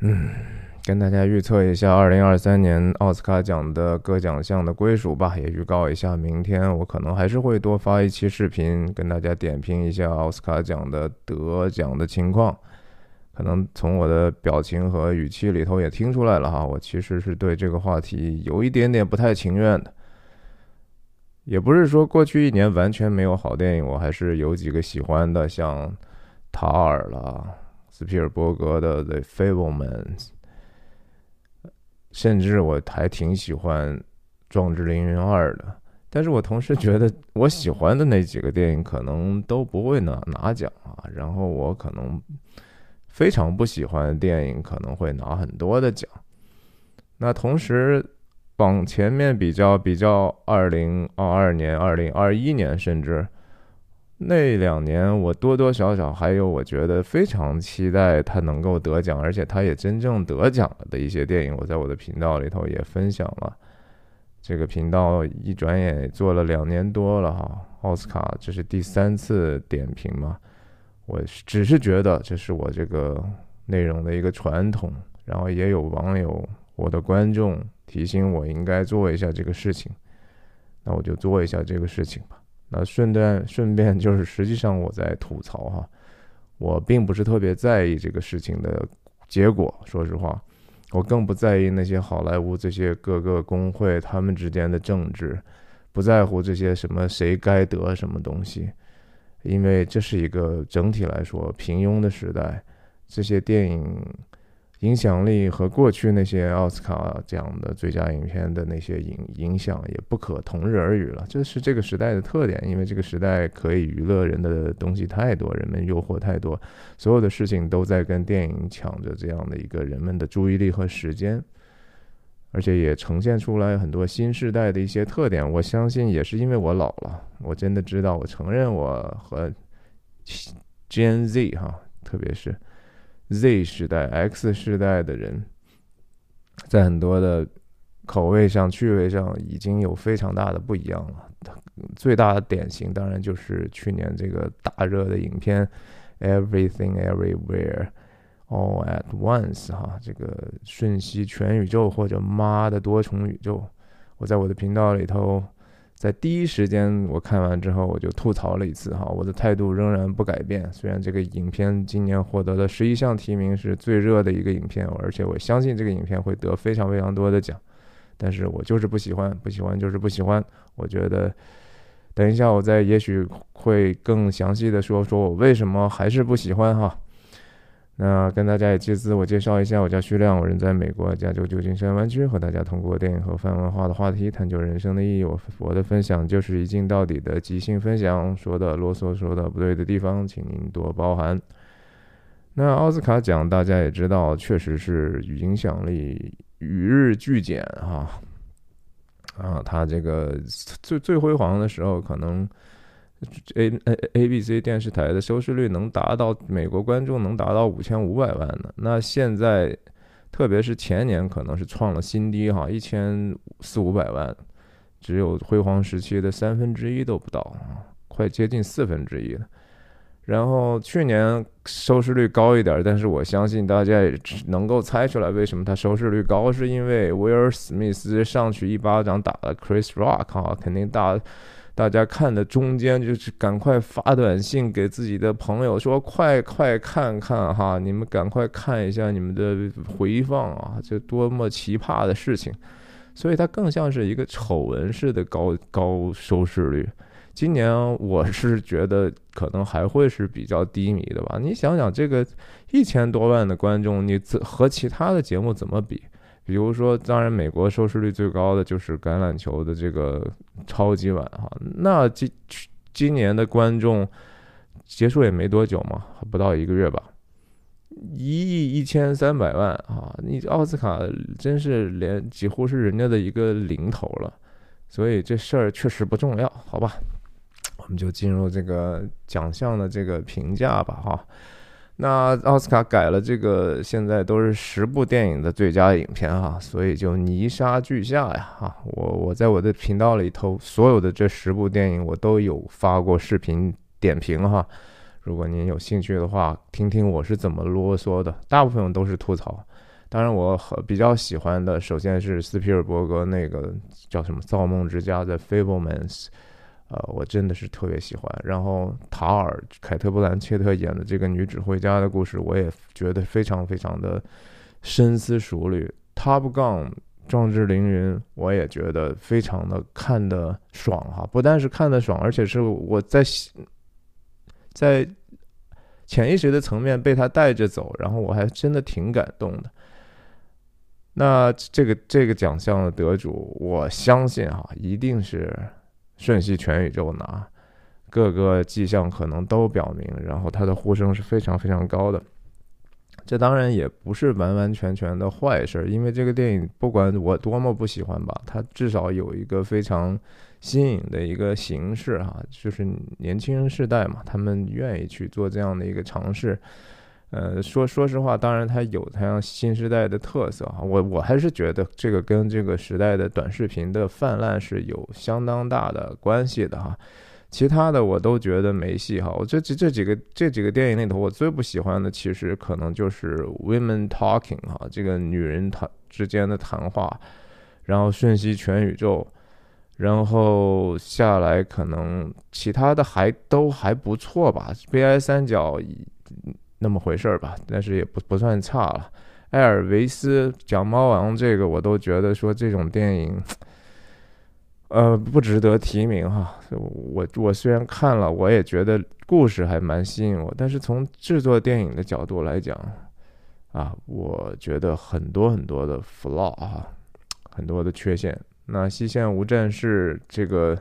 嗯，跟大家预测一下二零二三年奥斯卡奖的各奖项的归属吧，也预告一下，明天我可能还是会多发一期视频，跟大家点评一下奥斯卡奖的得奖的情况。可能从我的表情和语气里头也听出来了哈，我其实是对这个话题有一点点不太情愿的。也不是说过去一年完全没有好电影，我还是有几个喜欢的，像塔尔啦、斯皮尔伯格的《The Fableman》，甚至我还挺喜欢《壮志凌云二》的。但是我同时觉得，我喜欢的那几个电影可能都不会拿拿奖啊，然后我可能。非常不喜欢的电影可能会拿很多的奖。那同时往前面比较比较，二零二二年、二零二一年，甚至那两年，我多多少少还有我觉得非常期待他能够得奖，而且他也真正得奖了的一些电影，我在我的频道里头也分享了。这个频道一转眼做了两年多了哈，奥斯卡这是第三次点评嘛。我只是觉得这是我这个内容的一个传统，然后也有网友、我的观众提醒我应该做一下这个事情，那我就做一下这个事情吧。那顺便顺便就是，实际上我在吐槽哈，我并不是特别在意这个事情的结果。说实话，我更不在意那些好莱坞这些各个工会他们之间的政治，不在乎这些什么谁该得什么东西。因为这是一个整体来说平庸的时代，这些电影影响力和过去那些奥斯卡奖的最佳影片的那些影影响也不可同日而语了。这是这个时代的特点，因为这个时代可以娱乐人的东西太多，人们诱惑太多，所有的事情都在跟电影抢着这样的一个人们的注意力和时间。而且也呈现出来很多新时代的一些特点，我相信也是因为我老了，我真的知道，我承认我和 Gen Z 哈，特别是 Z 时代、X 时代的人，在很多的口味上、趣味上已经有非常大的不一样了。最大的典型当然就是去年这个大热的影片《Everything Everywhere》。All at once，哈，这个瞬息全宇宙或者妈的多重宇宙，我在我的频道里头，在第一时间我看完之后，我就吐槽了一次哈，我的态度仍然不改变。虽然这个影片今年获得了十一项提名，是最热的一个影片，而且我相信这个影片会得非常非常多的奖，但是我就是不喜欢，不喜欢就是不喜欢。我觉得，等一下我再也许会更详细的说说我为什么还是不喜欢哈。那跟大家也自我介绍一下，我叫徐亮，我人在美国加州旧金山湾区，和大家通过电影和泛文化的话题探究人生的意义。我我的分享就是一镜到底的即兴分享，说的啰嗦，说的不对的地方，请您多包涵。那奥斯卡奖大家也知道，确实是影响力与日俱减哈。啊，他这个最最辉煌的时候可能。A A A B C 电视台的收视率能达到美国观众能达到五千五百万呢？那现在，特别是前年可能是创了新低哈，一千四五百万，只有辉煌时期的三分之一都不到啊，快接近四分之一了。然后去年收视率高一点，但是我相信大家也能够猜出来为什么它收视率高，是因为威尔史密斯上去一巴掌打了 Chris Rock 啊，肯定大。大家看的中间就是赶快发短信给自己的朋友说：“快快看看哈，你们赶快看一下你们的回放啊，这多么奇葩的事情！”所以它更像是一个丑闻式的高高收视率。今年我是觉得可能还会是比较低迷的吧。你想想，这个一千多万的观众，你和其他的节目怎么比？比如说，当然，美国收视率最高的就是橄榄球的这个超级碗哈。那今今年的观众结束也没多久嘛，不到一个月吧，一亿一千三百万啊！你奥斯卡真是连几乎是人家的一个零头了，所以这事儿确实不重要，好吧？我们就进入这个奖项的这个评价吧，哈。那奥斯卡改了这个，现在都是十部电影的最佳影片哈，所以就泥沙俱下呀哈。我我在我的频道里头，所有的这十部电影我都有发过视频点评哈。如果您有兴趣的话，听听我是怎么啰嗦的，大部分都是吐槽。当然，我比较喜欢的，首先是斯皮尔伯格那个叫什么《造梦之家》的《Fablemans》，呃，我真的是特别喜欢。然后塔尔凯特·布兰切特演的这个女指挥家的故事，我也觉得非常非常的深思熟虑。Top Gun 壮志凌云，我也觉得非常的看得爽哈，不但是看得爽，而且是我在在潜意识的层面被他带着走，然后我还真的挺感动的。那这个这个奖项的得主，我相信哈，一定是瞬息全宇宙拿，各个迹象可能都表明，然后他的呼声是非常非常高的。这当然也不是完完全全的坏事，因为这个电影不管我多么不喜欢吧，它至少有一个非常新颖的一个形式哈，就是年轻人世代嘛，他们愿意去做这样的一个尝试。呃，说说实话，当然它有它新时代的特色哈，我我还是觉得这个跟这个时代的短视频的泛滥是有相当大的关系的哈。其他的我都觉得没戏哈。我这这这几个这几个电影里头，我最不喜欢的其实可能就是 women talking 哈，这个女人谈之间的谈话，然后瞬息全宇宙，然后下来可能其他的还都还不错吧，悲哀三角。那么回事儿吧，但是也不不算差了。艾尔维斯讲猫王这个，我都觉得说这种电影，呃，不值得提名哈。我我虽然看了，我也觉得故事还蛮吸引我，但是从制作电影的角度来讲，啊，我觉得很多很多的 flaw 啊，很多的缺陷。那《西线无战事》这个。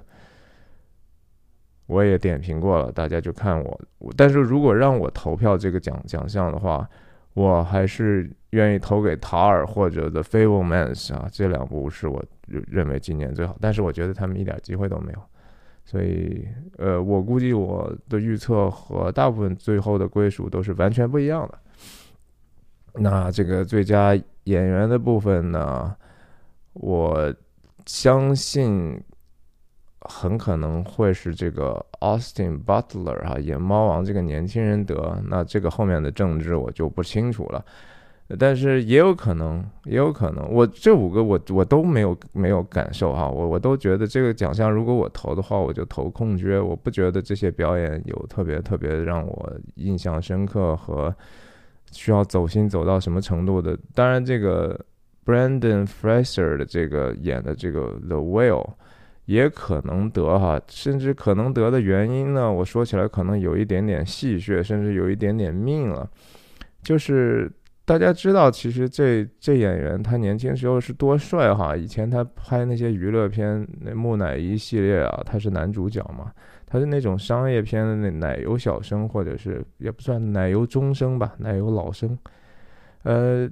我也点评过了，大家就看我。但是如果让我投票这个奖奖项的话，我还是愿意投给塔尔或者 The Fablemans 啊，这两部是我认为今年最好。但是我觉得他们一点机会都没有，所以呃，我估计我的预测和大部分最后的归属都是完全不一样的。那这个最佳演员的部分呢，我相信。很可能会是这个 Austin Butler 哈演猫王这个年轻人得，那这个后面的政治我就不清楚了，但是也有可能，也有可能，我这五个我我都没有没有感受哈，我我都觉得这个奖项如果我投的话，我就投空缺，我不觉得这些表演有特别特别让我印象深刻和需要走心走到什么程度的。当然，这个 Brandon Fraser 的这个演的这个 The Whale。也可能得哈，甚至可能得的原因呢？我说起来可能有一点点戏谑，甚至有一点点命了。就是大家知道，其实这这演员他年轻时候是多帅哈！以前他拍那些娱乐片，那木乃伊系列啊，他是男主角嘛。他是那种商业片的那奶油小生，或者是也不算奶油中生吧，奶油老生，呃。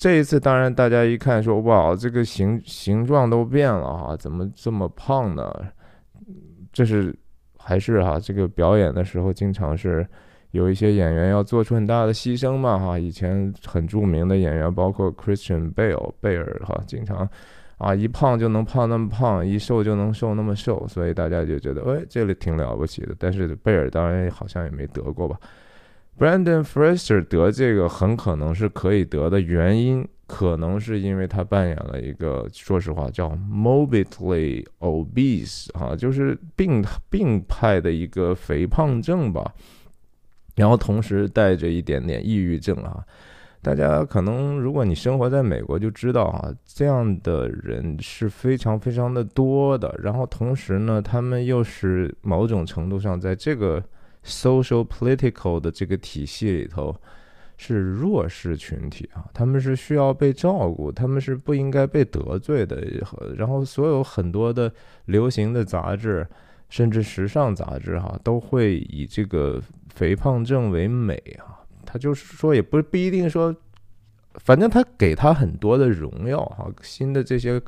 这一次，当然大家一看说哇，这个形形状都变了哈，怎么这么胖呢？这是还是哈，这个表演的时候经常是有一些演员要做出很大的牺牲嘛哈。以前很著名的演员，包括 Christian Bale 贝尔哈，经常啊一胖就能胖那么胖，一瘦就能瘦那么瘦，所以大家就觉得哎，这里挺了不起的。但是贝尔当然好像也没得过吧。Brandon Fraser 得这个很可能是可以得的原因，可能是因为他扮演了一个，说实话叫 morbidly obese 啊，就是病病派的一个肥胖症吧，然后同时带着一点点抑郁症啊。大家可能如果你生活在美国就知道啊，这样的人是非常非常的多的。然后同时呢，他们又是某种程度上在这个。Social political 的这个体系里头是弱势群体啊，他们是需要被照顾，他们是不应该被得罪的。然后所有很多的流行的杂志，甚至时尚杂志哈，都会以这个肥胖症为美啊。他就是说，也不不一定说，反正他给他很多的荣耀哈。新的这些。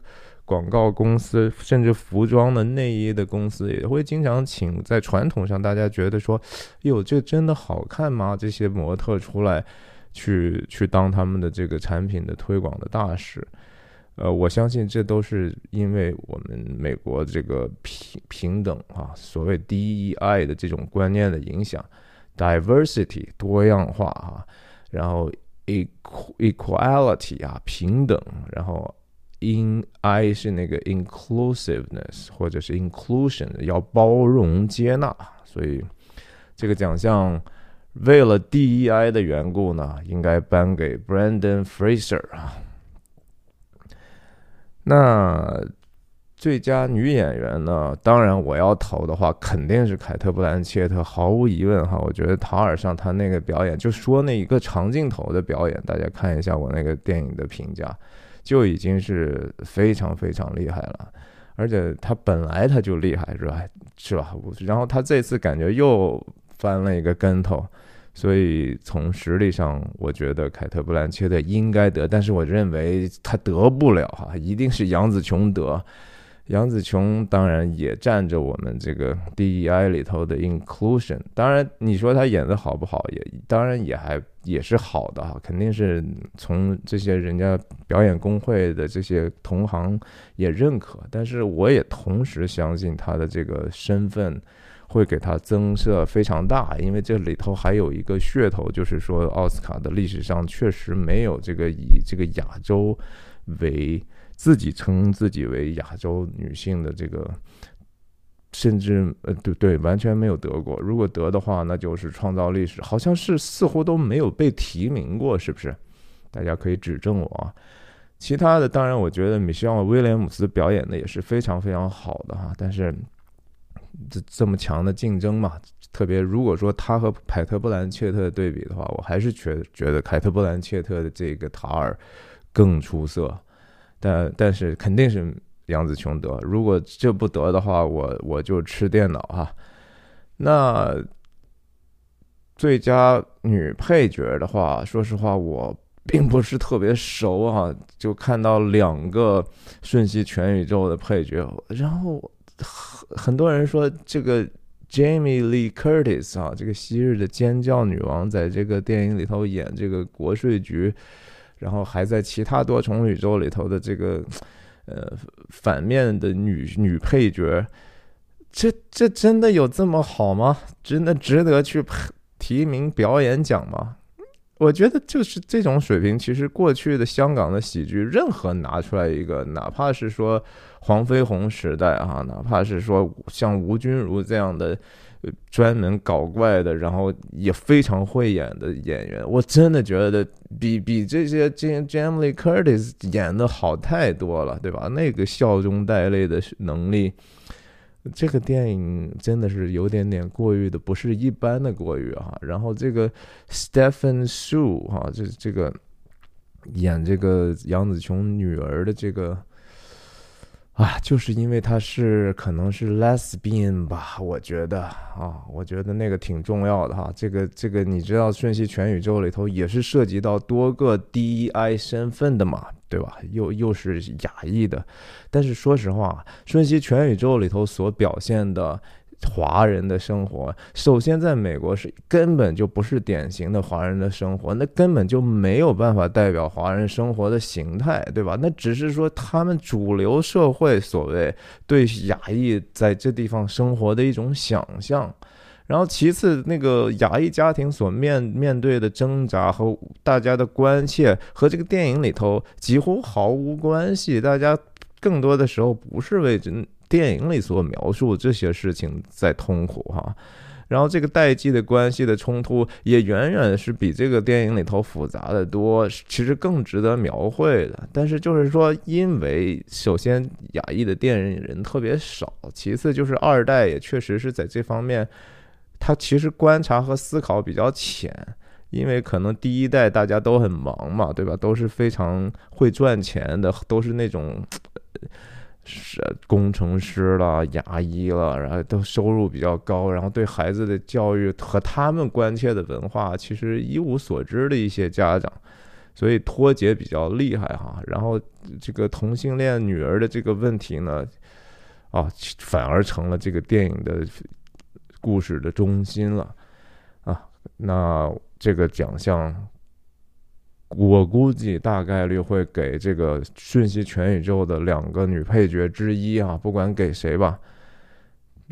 广告公司甚至服装的内衣的公司也会经常请在传统上大家觉得说，哟，这真的好看吗？这些模特出来去去当他们的这个产品的推广的大使，呃，我相信这都是因为我们美国这个平平等啊，所谓 DEI 的这种观念的影响，diversity 多样化啊，然后 equality 啊，平等，然后 in I 是那个 inclusiveness 或者是 inclusion，要包容接纳，所以这个奖项为了 DEI 的缘故呢，应该颁给 Brandon Fraser 啊。那最佳女演员呢？当然，我要投的话，肯定是凯特·布兰切特，毫无疑问哈。我觉得塔尔上他那个表演，就说那一个长镜头的表演，大家看一下我那个电影的评价，就已经是非常非常厉害了。而且他本来他就厉害，是吧？是吧？然后他这次感觉又翻了一个跟头。所以从实力上，我觉得凯特·布兰切特应该得，但是我认为他得不了哈，一定是杨紫琼得。杨紫琼当然也占着我们这个 DEI 里头的 inclusion。当然，你说她演的好不好，也当然也还也是好的哈，肯定是从这些人家表演工会的这些同行也认可。但是我也同时相信她的这个身份。会给她增色非常大，因为这里头还有一个噱头，就是说奥斯卡的历史上确实没有这个以这个亚洲为自己称自己为亚洲女性的这个，甚至呃对对完全没有得过。如果得的话，那就是创造历史，好像是似乎都没有被提名过，是不是？大家可以指正我啊。其他的当然，我觉得米歇尔·威廉姆斯表演的也是非常非常好的哈，但是。这这么强的竞争嘛，特别如果说他和凯特·布兰切特对比的话，我还是觉觉得凯特·布兰切特的这个塔尔更出色，但但是肯定是杨紫琼得。如果这不得的话，我我就吃电脑哈。那最佳女配角的话，说实话我并不是特别熟啊，就看到两个《瞬息全宇宙》的配角，然后。很很多人说这个 Jamie Lee Curtis 啊，这个昔日的尖叫女王，在这个电影里头演这个国税局，然后还在其他多重宇宙里头的这个呃反面的女女配角，这这真的有这么好吗？真的值得去提名表演奖吗？我觉得就是这种水平，其实过去的香港的喜剧，任何拿出来一个，哪怕是说黄飞鸿时代啊，哪怕是说像吴君如这样的专门搞怪的，然后也非常会演的演员，我真的觉得比比这些 Jamie Curtis 演的好太多了，对吧？那个笑中带泪的能力。这个电影真的是有点点过誉的，不是一般的过誉啊。然后这个 Stephen Shu 哈，这这个演这个杨紫琼女儿的这个啊，就是因为他是可能是 Lesbian 吧，我觉得啊，我觉得那个挺重要的哈。这个这个你知道《瞬息全宇宙》里头也是涉及到多个 DEI 身份的嘛。对吧？又又是亚裔的，但是说实话，《瞬息全宇宙》里头所表现的华人的生活，首先在美国是根本就不是典型的华人的生活，那根本就没有办法代表华人生活的形态，对吧？那只是说他们主流社会所谓对亚裔在这地方生活的一种想象。然后，其次，那个亚裔家庭所面面对的挣扎和大家的关切，和这个电影里头几乎毫无关系。大家更多的时候不是为这电影里所描述这些事情在痛苦哈。然后，这个代际的关系的冲突也远远是比这个电影里头复杂的多，其实更值得描绘的。但是，就是说，因为首先亚裔的电影人特别少，其次就是二代也确实是在这方面。他其实观察和思考比较浅，因为可能第一代大家都很忙嘛，对吧？都是非常会赚钱的，都是那种是工程师了、牙医了，然后都收入比较高，然后对孩子的教育和他们关切的文化其实一无所知的一些家长，所以脱节比较厉害哈。然后这个同性恋女儿的这个问题呢，啊，反而成了这个电影的。故事的中心了，啊，那这个奖项，我估计大概率会给这个《瞬息全宇宙》的两个女配角之一啊，不管给谁吧，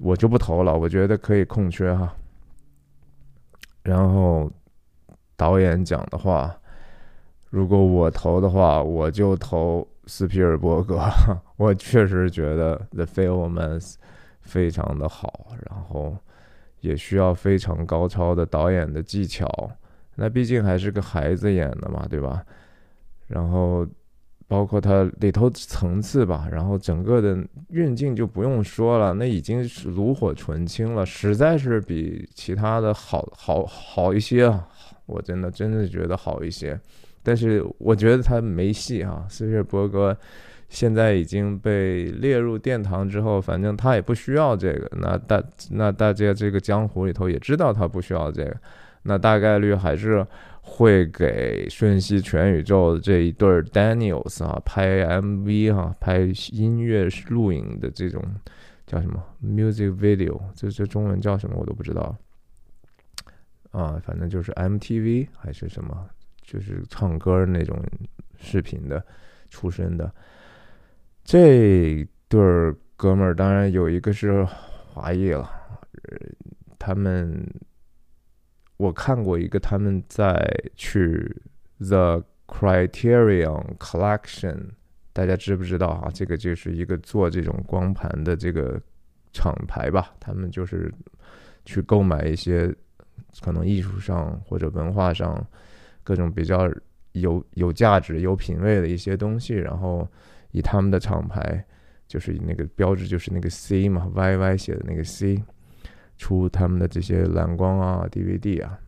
我就不投了，我觉得可以空缺哈。然后导演讲的话，如果我投的话，我就投斯皮尔伯格。我确实觉得《The f i l m a n s》非常的好，然后也需要非常高超的导演的技巧。那毕竟还是个孩子演的嘛，对吧？然后包括它里头层次吧，然后整个的运镜就不用说了，那已经是炉火纯青了，实在是比其他的好好好一些啊！我真的真的觉得好一些。但是我觉得他没戏啊！斯皮尔伯格现在已经被列入殿堂之后，反正他也不需要这个。那大那大家这个江湖里头也知道他不需要这个，那大概率还是会给《瞬息全宇宙》这一对 Daniels 啊拍 MV 哈，拍音乐录影的这种叫什么 music video，这这中文叫什么我都不知道啊，反正就是 MTV 还是什么。就是唱歌那种视频的出身的这对儿哥们儿，当然有一个是华裔了。他们我看过一个，他们在去 The Criterion Collection，大家知不知道啊？这个就是一个做这种光盘的这个厂牌吧。他们就是去购买一些可能艺术上或者文化上。各种比较有有价值、有品位的一些东西，然后以他们的厂牌，就是那个标志，就是那个 C 嘛，Y Y 写的那个 C，出他们的这些蓝光啊、DVD 啊。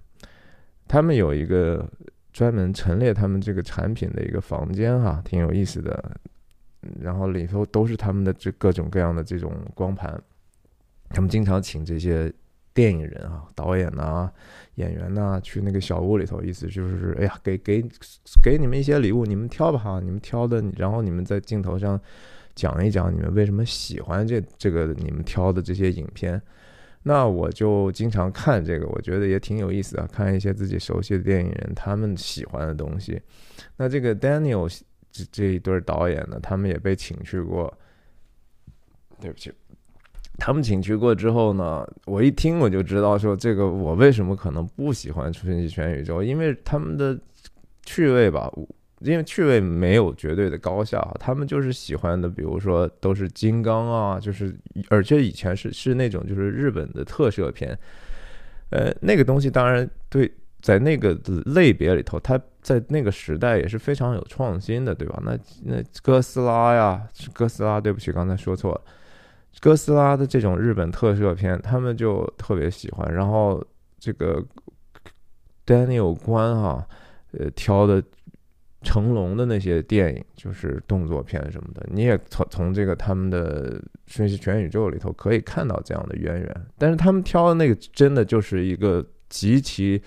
他们有一个专门陈列他们这个产品的一个房间哈，挺有意思的。然后里头都是他们的这各种各样的这种光盘，他们经常请这些。电影人啊，导演呐，演员呐，去那个小屋里头，意思就是，哎呀，给给给你们一些礼物，你们挑吧哈，你们挑的，然后你们在镜头上讲一讲你们为什么喜欢这这个你们挑的这些影片。那我就经常看这个，我觉得也挺有意思的，看一些自己熟悉的电影人他们喜欢的东西。那这个 Daniel 这这一对导演呢，他们也被请去过，对不起。他们请去过之后呢，我一听我就知道说这个我为什么可能不喜欢《瞬息全宇宙》，因为他们的趣味吧，因为趣味没有绝对的高下，他们就是喜欢的，比如说都是金刚啊，就是而且以前是是那种就是日本的特摄片，呃，那个东西当然对，在那个类别里头，它在那个时代也是非常有创新的，对吧？那那哥斯拉呀，哥斯拉，对不起，刚才说错了。哥斯拉的这种日本特摄片，他们就特别喜欢。然后这个 Daniel 关哈，呃，挑的成龙的那些电影，就是动作片什么的，你也从从这个他们的《瞬息全宇宙》里头可以看到这样的渊源。但是他们挑的那个，真的就是一个极其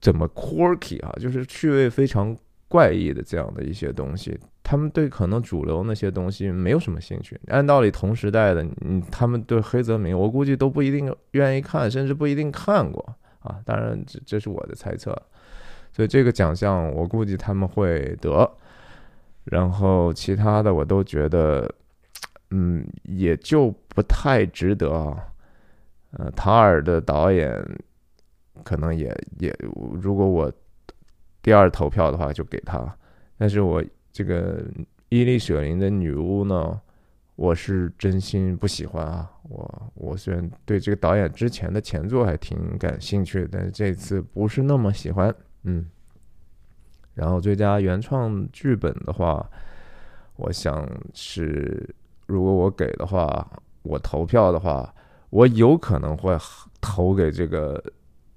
怎么 quirky 啊，就是趣味非常怪异的这样的一些东西。他们对可能主流那些东西没有什么兴趣。按道理，同时代的，嗯，他们对黑泽明，我估计都不一定愿意看，甚至不一定看过啊。当然，这这是我的猜测。所以这个奖项，我估计他们会得。然后其他的，我都觉得，嗯，也就不太值得啊。呃，塔尔的导演可能也也，如果我第二投票的话，就给他。但是我。这个伊丽舍林的女巫呢，我是真心不喜欢啊！我我虽然对这个导演之前的前作还挺感兴趣，但是这次不是那么喜欢。嗯，然后最佳原创剧本的话，我想是如果我给的话，我投票的话，我有可能会投给这个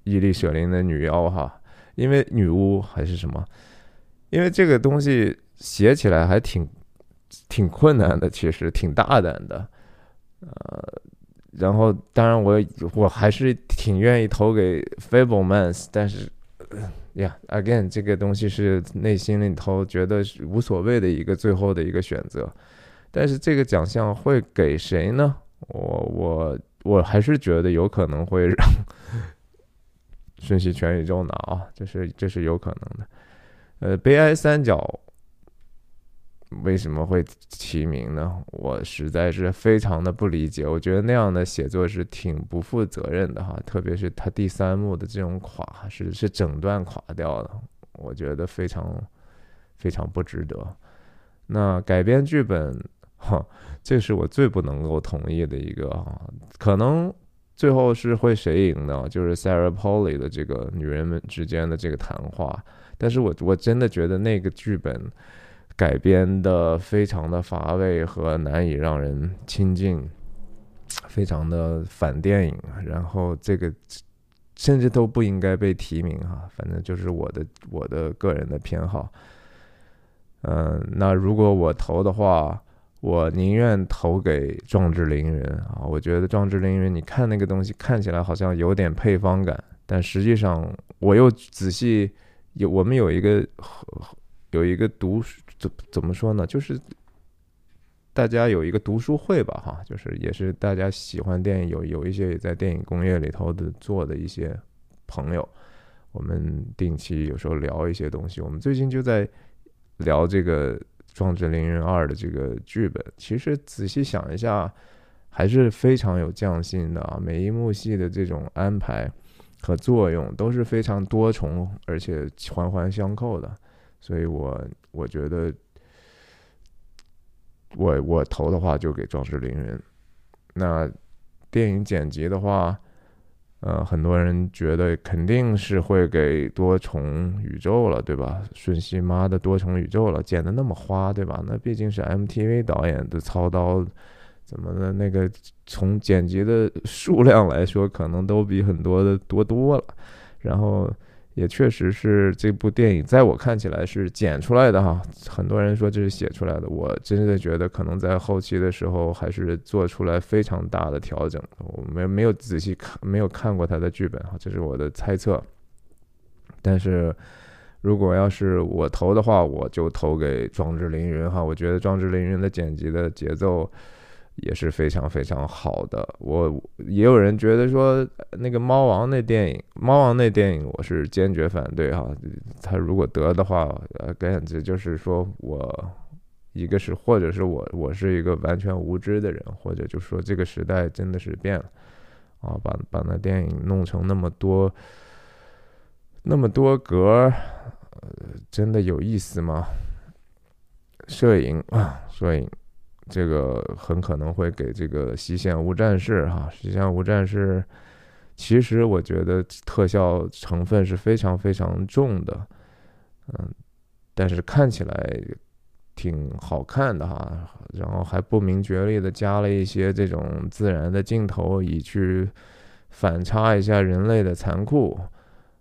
伊丽舍林的女妖哈，因为女巫还是什么？因为这个东西。写起来还挺挺困难的，其实挺大胆的，呃，然后当然我我还是挺愿意投给 Fablemans，但是呀，again 这个东西是内心里头觉得无所谓的一个最后的一个选择，但是这个奖项会给谁呢？我我我还是觉得有可能会让 瞬息全宇宙拿啊，这是这是有可能的，呃，悲哀三角。为什么会提名呢？我实在是非常的不理解。我觉得那样的写作是挺不负责任的哈，特别是他第三幕的这种垮，是是整段垮掉的，我觉得非常非常不值得。那改编剧本，哈，这是我最不能够同意的一个哈。可能最后是会谁赢呢？就是 Sarah Polly 的这个女人们之间的这个谈话，但是我我真的觉得那个剧本。改编的非常的乏味和难以让人亲近，非常的反电影，然后这个甚至都不应该被提名哈，反正就是我的我的个人的偏好。嗯，那如果我投的话，我宁愿投给《壮志凌云》啊，我觉得《壮志凌云》你看那个东西看起来好像有点配方感，但实际上我又仔细有我们有一个有一个读。怎怎么说呢？就是大家有一个读书会吧，哈，就是也是大家喜欢电影，有有一些也在电影工业里头的做的一些朋友，我们定期有时候聊一些东西。我们最近就在聊这个《壮志凌云二》的这个剧本。其实仔细想一下，还是非常有匠心的啊！每一幕戏的这种安排和作用都是非常多重，而且环环相扣的。所以，我我觉得，我我投的话就给《壮志凌云》。那电影剪辑的话，呃，很多人觉得肯定是会给多重宇宙了，对吧？瞬息妈的多重宇宙了，剪的那么花，对吧？那毕竟是 MTV 导演的操刀，怎么的？那个从剪辑的数量来说，可能都比很多的多多了。然后。也确实是这部电影，在我看起来是剪出来的哈。很多人说这是写出来的，我真的觉得可能在后期的时候还是做出来非常大的调整。我没没有仔细看，没有看过他的剧本哈，这是我的猜测。但是如果要是我投的话，我就投给《壮志凌云》哈。我觉得《壮志凌云》的剪辑的节奏。也是非常非常好的。我也有人觉得说，那个猫王那电影，猫王那电影，我是坚决反对哈。他如果得的话，呃，感觉就是说我一个是，或者是我我是一个完全无知的人，或者就说这个时代真的是变了啊，把把那电影弄成那么多那么多格，呃，真的有意思吗？摄影啊，摄影。这个很可能会给这个《西线无战事》哈，《西线无战事》其实我觉得特效成分是非常非常重的，嗯，但是看起来挺好看的哈，然后还不明觉厉的加了一些这种自然的镜头，以去反差一下人类的残酷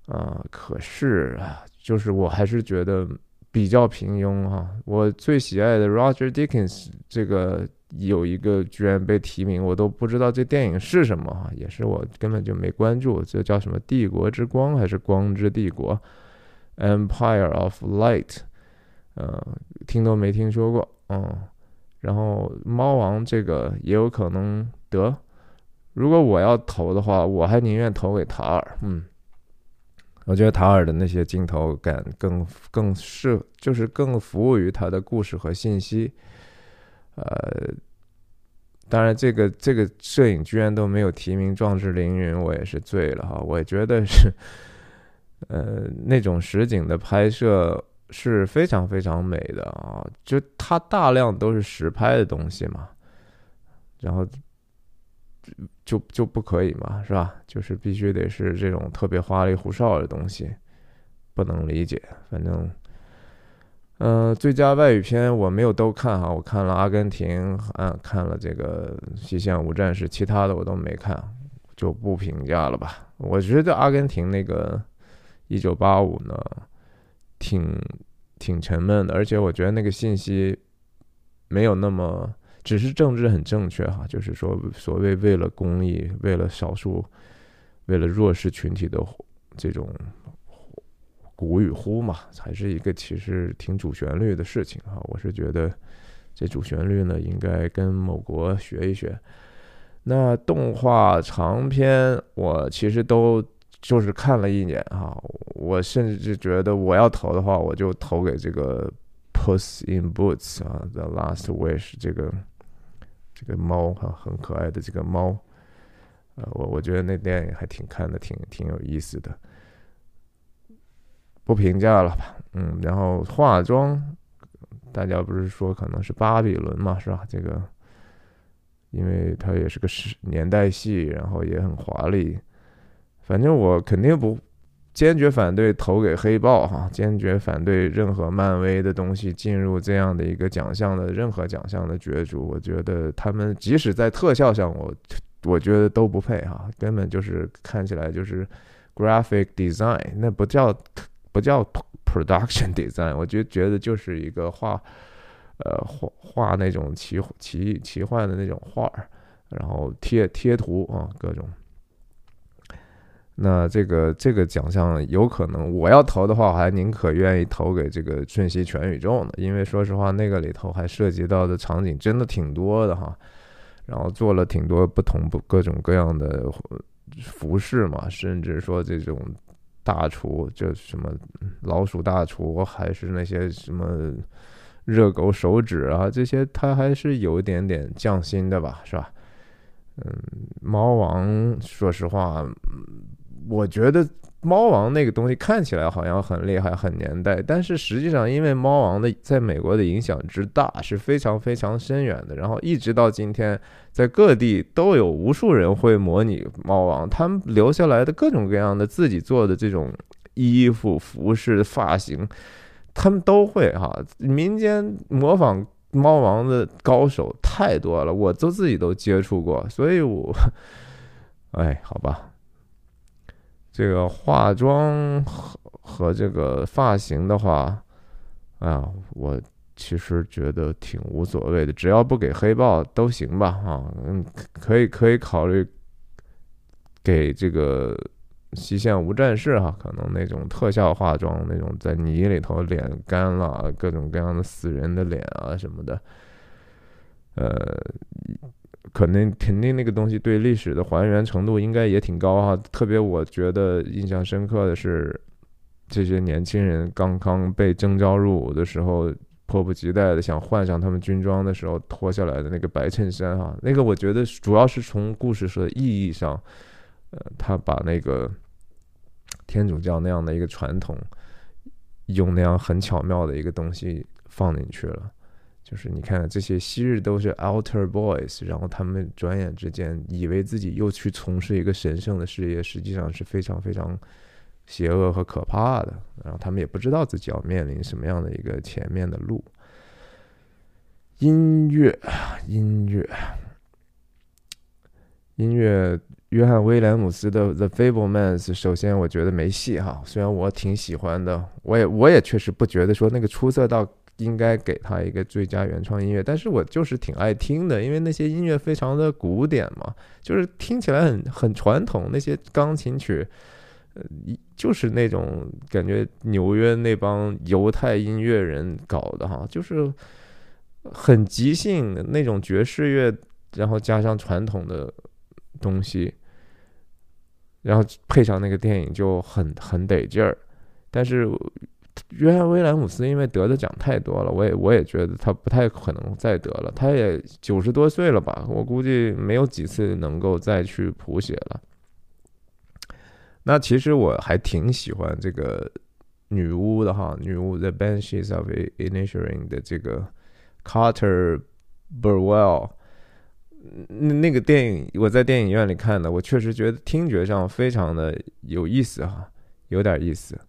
啊。可是啊，就是我还是觉得。比较平庸哈，我最喜爱的 Roger Dickens 这个有一个居然被提名，我都不知道这电影是什么哈，也是我根本就没关注，这叫什么《帝国之光》还是《光之帝国》？Empire of Light，嗯，听都没听说过，嗯，然后猫王这个也有可能得，如果我要投的话，我还宁愿投给塔尔，嗯。我觉得塔尔的那些镜头感更更适，就是更服务于他的故事和信息。呃，当然，这个这个摄影居然都没有提名《壮志凌云》，我也是醉了哈。我觉得是，呃，那种实景的拍摄是非常非常美的啊，就它大量都是实拍的东西嘛，然后。就就不可以嘛，是吧？就是必须得是这种特别花里胡哨的东西，不能理解。反正，嗯，最佳外语片我没有都看哈，我看了《阿根廷》，嗯，看了这个《西线无战事》，其他的我都没看，就不评价了吧。我觉得阿根廷那个《一九八五》呢，挺挺沉闷的，而且我觉得那个信息没有那么。只是政治很正确哈，就是说所谓为了公益，为了少数，为了弱势群体的这种鼓与呼嘛，还是一个其实挺主旋律的事情哈。我是觉得这主旋律呢，应该跟某国学一学。那动画长篇我其实都就是看了一眼哈，我甚至觉得我要投的话，我就投给这个。Puss in Boots 啊，《The Last Wish》这个这个猫哈，很可爱的这个猫，呃，我我觉得那电影还挺看的，挺挺有意思的。不评价了吧，嗯，然后化妆，大家不是说可能是巴比伦嘛，是吧？这个，因为它也是个时年代戏，然后也很华丽。反正我肯定不坚决反对投给黑豹哈，坚决反对任何漫威的东西进入这样的一个奖项的任何奖项的角逐。我觉得他们即使在特效上，我我觉得都不配哈，根本就是看起来就是 graphic design，那不叫不叫 production design，我就觉得就是一个画呃画画那种奇奇奇幻的那种画儿，然后贴贴图啊各种。那这个这个奖项有可能我要投的话，我还宁可愿意投给这个《瞬息全宇宙》呢，因为说实话，那个里头还涉及到的场景真的挺多的哈，然后做了挺多不同不各种各样的服饰嘛，甚至说这种大厨，就什么老鼠大厨，还是那些什么热狗手指啊，这些它还是有一点点匠心的吧，是吧？嗯，猫王，说实话。我觉得猫王那个东西看起来好像很厉害、很年代，但是实际上，因为猫王的在美国的影响之大是非常非常深远的，然后一直到今天，在各地都有无数人会模拟猫王，他们留下来的各种各样的自己做的这种衣服、服饰、发型，他们都会哈。民间模仿猫王的高手太多了，我都自己都接触过，所以我，哎，好吧。这个化妆和和这个发型的话，啊，我其实觉得挺无所谓的，只要不给黑豹都行吧，啊，嗯，可以可以考虑给这个西线无战事哈，可能那种特效化妆，那种在泥里头脸干了，各种各样的死人的脸啊什么的，呃。肯定肯定那个东西对历史的还原程度应该也挺高哈，特别我觉得印象深刻的是，这些年轻人刚刚被征召入伍的时候，迫不及待的想换上他们军装的时候脱下来的那个白衬衫哈，那个我觉得主要是从故事的意义上，呃，他把那个天主教那样的一个传统，用那样很巧妙的一个东西放进去了。就是你看这些昔日都是 alter boys，然后他们转眼之间以为自己又去从事一个神圣的事业，实际上是非常非常邪恶和可怕的。然后他们也不知道自己要面临什么样的一个前面的路。音乐，音乐，音乐，约翰威廉姆斯的《The Fablemans》，首先我觉得没戏哈。虽然我挺喜欢的，我也我也确实不觉得说那个出色到。应该给他一个最佳原创音乐，但是我就是挺爱听的，因为那些音乐非常的古典嘛，就是听起来很很传统。那些钢琴曲，呃，就是那种感觉纽约那帮犹太音乐人搞的哈，就是很即兴的那种爵士乐，然后加上传统的东西，然后配上那个电影就很很得劲儿，但是。约翰威廉姆斯因为得的奖太多了，我也我也觉得他不太可能再得了。他也九十多岁了吧，我估计没有几次能够再去谱写了。那其实我还挺喜欢这个女巫的哈，女巫 The Banshees of Inisherin 的这个 Carter Burwell，那那个电影我在电影院里看的，我确实觉得听觉上非常的有意思哈，有点意思。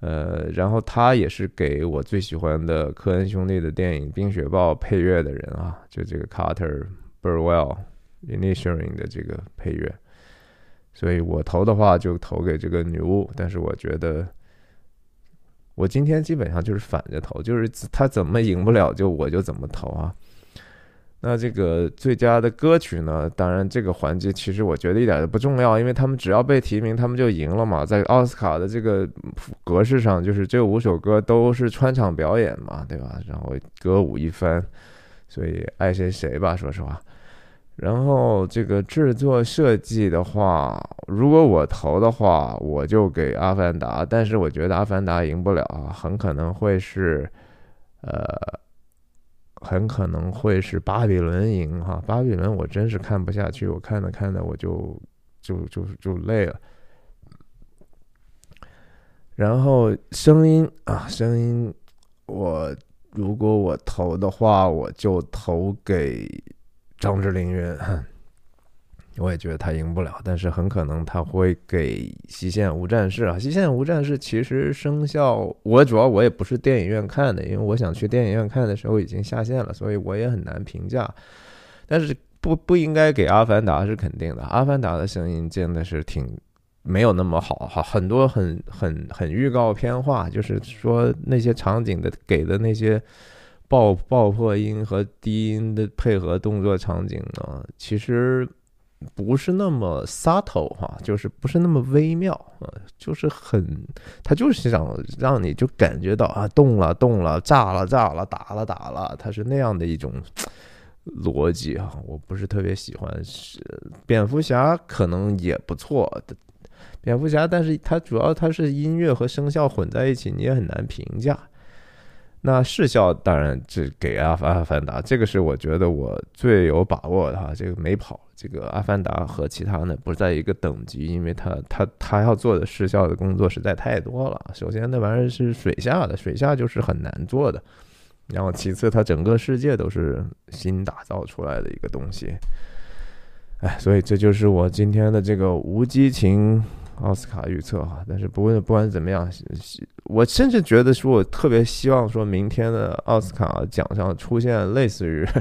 呃，然后他也是给我最喜欢的科恩兄弟的电影《冰雪暴》配乐的人啊，就这个 Carter Burwell Inisherin 的这个配乐，所以我投的话就投给这个女巫。但是我觉得，我今天基本上就是反着投，就是他怎么赢不了，就我就怎么投啊。那这个最佳的歌曲呢？当然，这个环节其实我觉得一点都不重要，因为他们只要被提名，他们就赢了嘛。在奥斯卡的这个格式上，就是这五首歌都是穿场表演嘛，对吧？然后歌舞一番，所以爱谁谁吧，说实话。然后这个制作设计的话，如果我投的话，我就给《阿凡达》，但是我觉得《阿凡达》赢不了，很可能会是。呃，很可能会是巴比伦赢哈。巴比伦我真是看不下去，我看着看着我就就就就累了。然后声音啊，声音，我如果我投的话，我就投给张智霖云。我也觉得他赢不了，但是很可能他会给西线无战事啊。西线无战事其实生效，我主要我也不是电影院看的，因为我想去电影院看的时候已经下线了，所以我也很难评价。但是不不应该给阿凡达是肯定的，阿凡达的声音真的是挺没有那么好哈，很多很很很预告片化，就是说那些场景的给的那些爆爆破音和低音的配合动作场景呢，其实。不是那么 subtle 哈，就是不是那么微妙啊，就是很，他就是想让你就感觉到啊，动了动了，炸了炸了，打了打了，他是那样的一种逻辑哈，我不是特别喜欢。是蝙蝠侠可能也不错，蝙蝠侠，但是它主要它是音乐和声效混在一起，你也很难评价。那视效当然这给阿阿凡达，这个是我觉得我最有把握的哈，这个没跑。这个《阿凡达》和其他呢不在一个等级，因为他他他要做的视效的工作实在太多了。首先，那玩意儿是水下的，水下就是很难做的。然后，其次，它整个世界都是新打造出来的一个东西。哎，所以这就是我今天的这个无激情奥斯卡预测哈。但是，不论不管怎么样，我甚至觉得说，我特别希望说明天的奥斯卡奖上出现类似于。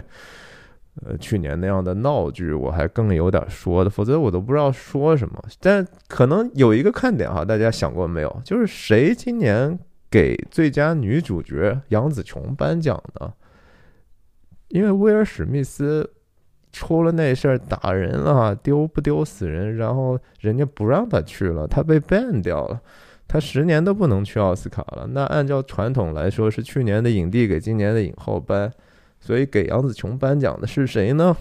呃，去年那样的闹剧，我还更有点说的，否则我都不知道说什么。但可能有一个看点哈，大家想过没有？就是谁今年给最佳女主角杨紫琼颁奖呢？因为威尔史密斯出了那事儿打人了，丢不丢死人，然后人家不让他去了，他被 ban 掉了，他十年都不能去奥斯卡了。那按照传统来说，是去年的影帝给今年的影后颁。所以给杨紫琼颁奖的是谁呢？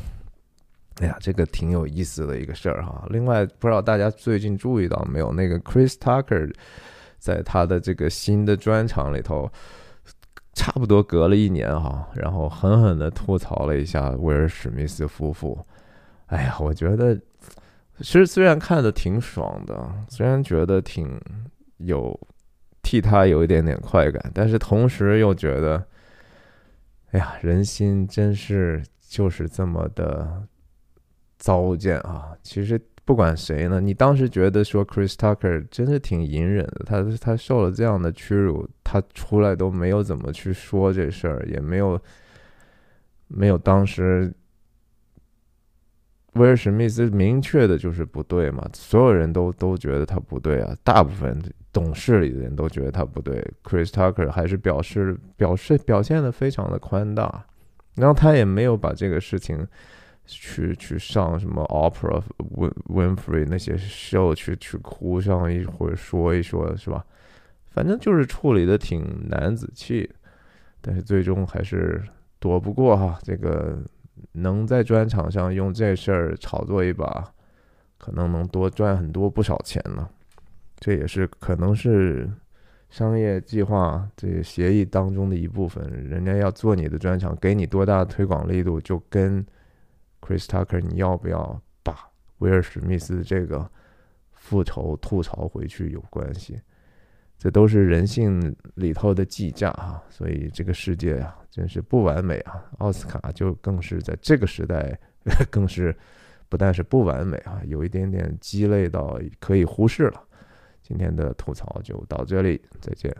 哎呀，这个挺有意思的一个事儿哈。另外，不知道大家最近注意到没有，那个 Chris Tucker 在他的这个新的专场里头，差不多隔了一年哈，然后狠狠的吐槽了一下威尔史密斯夫妇。哎呀，我觉得其实虽然看的挺爽的，虽然觉得挺有替他有一点点快感，但是同时又觉得。哎呀，人心真是就是这么的糟践啊！其实不管谁呢，你当时觉得说 Chris Tucker 真是挺隐忍的，他他受了这样的屈辱，他出来都没有怎么去说这事儿，也没有没有当时威尔史密斯明确的就是不对嘛，所有人都都觉得他不对啊，大部分。懂事里的人都觉得他不对，Chris Tucker 还是表示表示表现的非常的宽大，然后他也没有把这个事情去去上什么 Opera Winfrey 那些 show 去去哭上一会儿说一说，是吧？反正就是处理的挺男子气，但是最终还是躲不过哈，这个能在专场上用这事儿炒作一把，可能能多赚很多不少钱呢。这也是可能是商业计划这协议当中的一部分。人家要做你的专场，给你多大推广力度，就跟 Chris Tucker 你要不要把威尔史密斯这个复仇吐槽回去有关系。这都是人性里头的计价啊！所以这个世界啊，真是不完美啊！奥斯卡就更是在这个时代，更是不但是不完美啊，有一点点鸡肋到可以忽视了。今天的吐槽就到这里，再见。